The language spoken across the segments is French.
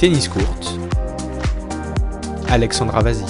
tennis courte, Alexandra Vazi.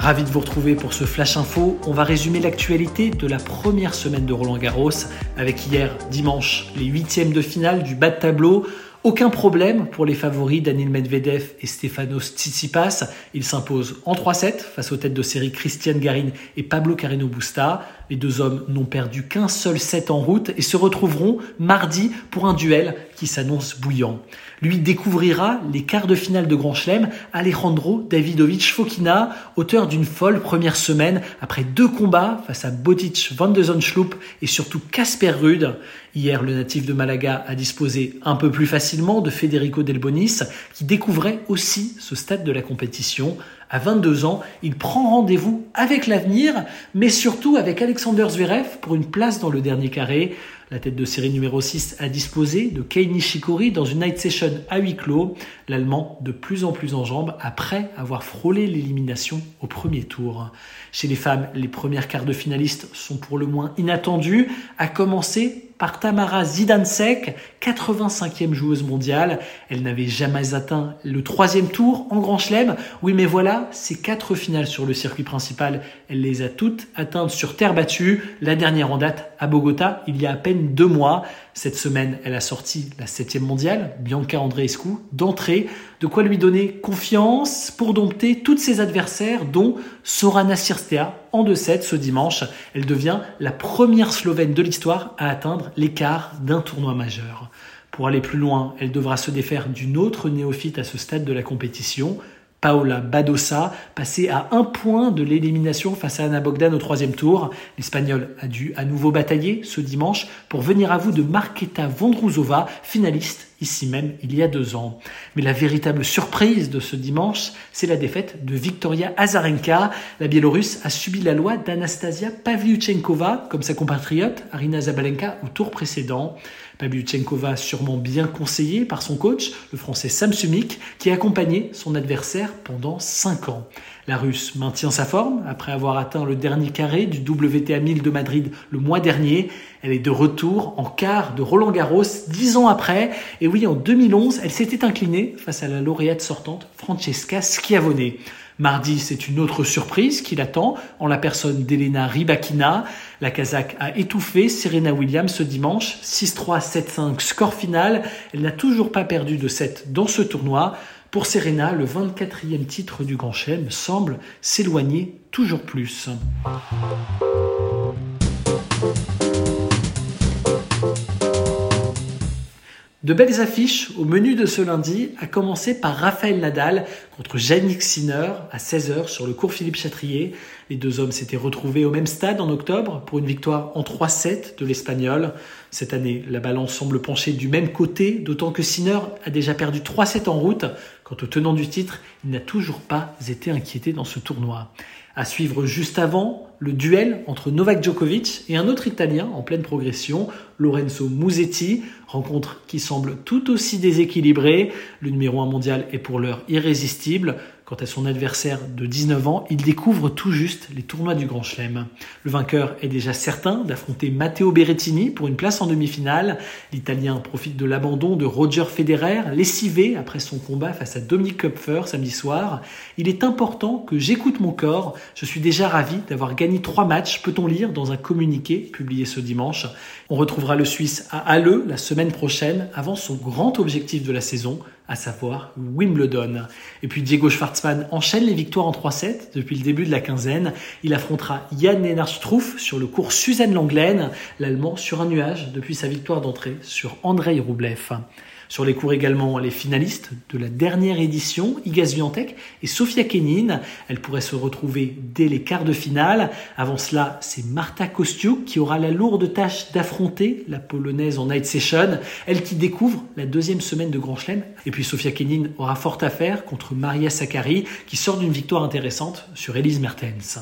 Ravi de vous retrouver pour ce Flash Info. On va résumer l'actualité de la première semaine de Roland Garros avec hier dimanche les huitièmes de finale du bas de tableau. Aucun problème pour les favoris Daniel Medvedev et Stefanos Tsitsipas. Ils s'imposent en 3-7 face aux têtes de série Christiane Garin et Pablo Carreno Busta. Les deux hommes n'ont perdu qu'un seul set en route et se retrouveront mardi pour un duel qui s'annonce bouillant. Lui découvrira les quarts de finale de Grand Chelem Alejandro Davidovich Fokina, auteur d'une folle première semaine après deux combats face à Botic van de Zonschloop et surtout Casper Ruud. Hier, le natif de Malaga a disposé un peu plus de Federico Delbonis, qui découvrait aussi ce stade de la compétition. À 22 ans, il prend rendez-vous avec l'avenir, mais surtout avec Alexander Zverev pour une place dans le dernier carré. La tête de série numéro 6 a disposé de Kei Nishikori dans une night session à huis clos. L'Allemand de plus en plus en jambes après avoir frôlé l'élimination au premier tour. Chez les femmes, les premières quarts de finalistes sont pour le moins inattendues, à commencer par Tamara Zidansek, 85e joueuse mondiale. Elle n'avait jamais atteint le troisième tour en Grand Chelem. Oui, mais voilà, ces quatre finales sur le circuit principal, elle les a toutes atteintes sur terre battue. La dernière en date à Bogota, il y a à peine deux mois. Cette semaine, elle a sorti la septième mondiale, Bianca Andreescu, d'entrée, de quoi lui donner confiance pour dompter toutes ses adversaires, dont Sorana Sirstea en 2-7 ce dimanche. Elle devient la première Slovène de l'histoire à atteindre l'écart d'un tournoi majeur. Pour aller plus loin, elle devra se défaire d'une autre néophyte à ce stade de la compétition, Paola Badosa, passée à un point de l'élimination face à Anna Bogdan au troisième tour. L'Espagnol a dû à nouveau batailler ce dimanche pour venir à vous de Marketa Vondrouzova, finaliste ici même il y a deux ans. Mais la véritable surprise de ce dimanche, c'est la défaite de Victoria Azarenka. La Biélorusse a subi la loi d'Anastasia Pavlyuchenkova, comme sa compatriote Arina Zabalenka au tour précédent. Pavlyuchenkova sûrement bien conseillée par son coach, le français Sam Sumik, qui a accompagné son adversaire pendant 5 ans. La Russe maintient sa forme après avoir atteint le dernier carré du WTA 1000 de Madrid le mois dernier. Elle est de retour en quart de Roland Garros dix ans après. Et oui, en 2011, elle s'était inclinée face à la lauréate sortante Francesca Schiavone. Mardi, c'est une autre surprise qui l'attend en la personne d'Elena Rybakina. La Kazakh a étouffé Serena Williams ce dimanche, 6-3, 7-5, score final. Elle n'a toujours pas perdu de 7 dans ce tournoi. Pour Serena, le 24e titre du Grand Chelem semble s'éloigner toujours plus. De belles affiches au menu de ce lundi, à commencer par Raphaël Nadal contre Yannick Sinner à 16h sur le cours Philippe Chatrier. Les deux hommes s'étaient retrouvés au même stade en octobre pour une victoire en 3-7 de l'Espagnol. Cette année, la balance semble pencher du même côté, d'autant que Sinner a déjà perdu 3-7 en route. Quant au tenant du titre, il n'a toujours pas été inquiété dans ce tournoi. À suivre juste avant, le duel entre Novak Djokovic et un autre Italien en pleine progression, Lorenzo Musetti, rencontre qui semble tout aussi déséquilibrée. Le numéro 1 mondial est pour l'heure irrésistible. Quant à son adversaire de 19 ans, il découvre tout juste les tournois du Grand Chelem. Le vainqueur est déjà certain d'affronter Matteo Berrettini pour une place en demi-finale. L'Italien profite de l'abandon de Roger Federer, lessivé après son combat face à Dominic Kupfer samedi soir. Il est important que j'écoute mon corps. Je suis déjà ravi d'avoir gagné trois matchs, peut-on lire dans un communiqué publié ce dimanche. On retrouvera le Suisse à Halle la semaine prochaine avant son grand objectif de la saison, à savoir Wimbledon. Et puis Diego Schwartzmann enchaîne les victoires en 3-7 depuis le début de la quinzaine. Il affrontera Jan Lennart Struff sur le cours Suzanne Langlaine, l'Allemand sur un nuage depuis sa victoire d'entrée sur Andrei Roublev. Sur les cours également, les finalistes de la dernière édition, Iga Swiatek et Sofia Kenin. Elles pourraient se retrouver dès les quarts de finale. Avant cela, c'est Marta Kostiuk qui aura la lourde tâche d'affronter la polonaise en night session. Elle qui découvre la deuxième semaine de Grand Chelem. Et puis Sofia Kenin aura fort à faire contre Maria Sakkari qui sort d'une victoire intéressante sur Elise Mertens.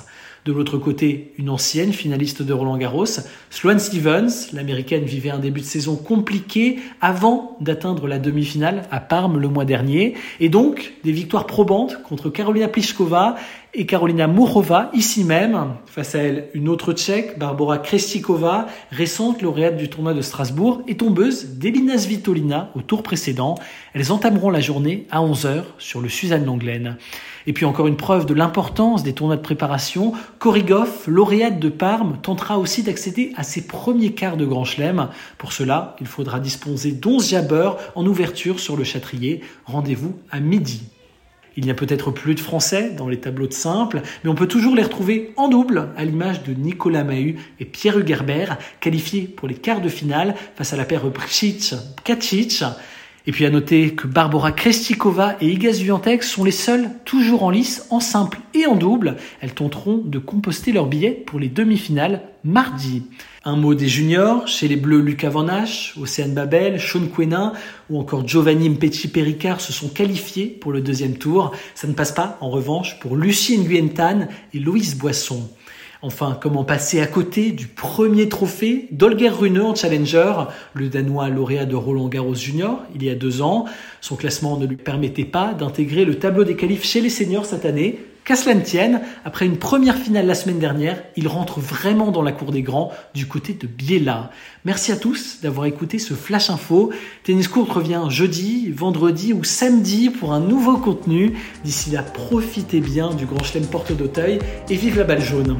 De l'autre côté, une ancienne finaliste de Roland Garros, Sloane Stevens, l'américaine vivait un début de saison compliqué avant d'atteindre la demi-finale à Parme le mois dernier. Et donc, des victoires probantes contre Carolina Pliskova et Carolina Mourova, ici même. Face à elle, une autre tchèque, Barbara Krestikova, récente lauréate du tournoi de Strasbourg et tombeuse d'Elina Svitolina au tour précédent. Elles entameront la journée à 11h sur le Suzanne Langlaine. Et puis encore une preuve de l'importance des tournois de préparation, Korigov, lauréate de Parme, tentera aussi d'accéder à ses premiers quarts de Grand Chelem. Pour cela, il faudra disposer d'11 jabbeurs en ouverture sur le Châtrier. Rendez-vous à midi. Il n'y a peut-être plus de Français dans les tableaux de simple, mais on peut toujours les retrouver en double, à l'image de Nicolas Mahut et Pierre Hugerbert, qualifiés pour les quarts de finale face à la paire Bricic-Kacic. Et puis à noter que Barbara Krestikova et Iga Swiatek sont les seules toujours en lice, en simple et en double. Elles tenteront de composter leurs billets pour les demi-finales mardi. Un mot des juniors, chez les Bleus Lucas Van Hache, Océane Babel, Sean Quenin ou encore Giovanni Mpeti Pericard se sont qualifiés pour le deuxième tour. Ça ne passe pas en revanche pour Lucie Nguyen et Louise Boisson. Enfin, comment passer à côté du premier trophée d'Olger Rune en Challenger, le Danois lauréat de Roland Garros Junior il y a deux ans. Son classement ne lui permettait pas d'intégrer le tableau des qualifs chez les seniors cette année. Qu'à cela ne tienne, après une première finale la semaine dernière, il rentre vraiment dans la cour des grands du côté de Biella. Merci à tous d'avoir écouté ce Flash Info. Tennis Court revient jeudi, vendredi ou samedi pour un nouveau contenu. D'ici là, profitez bien du Grand Chelem Porte d'Auteuil et vive la balle jaune.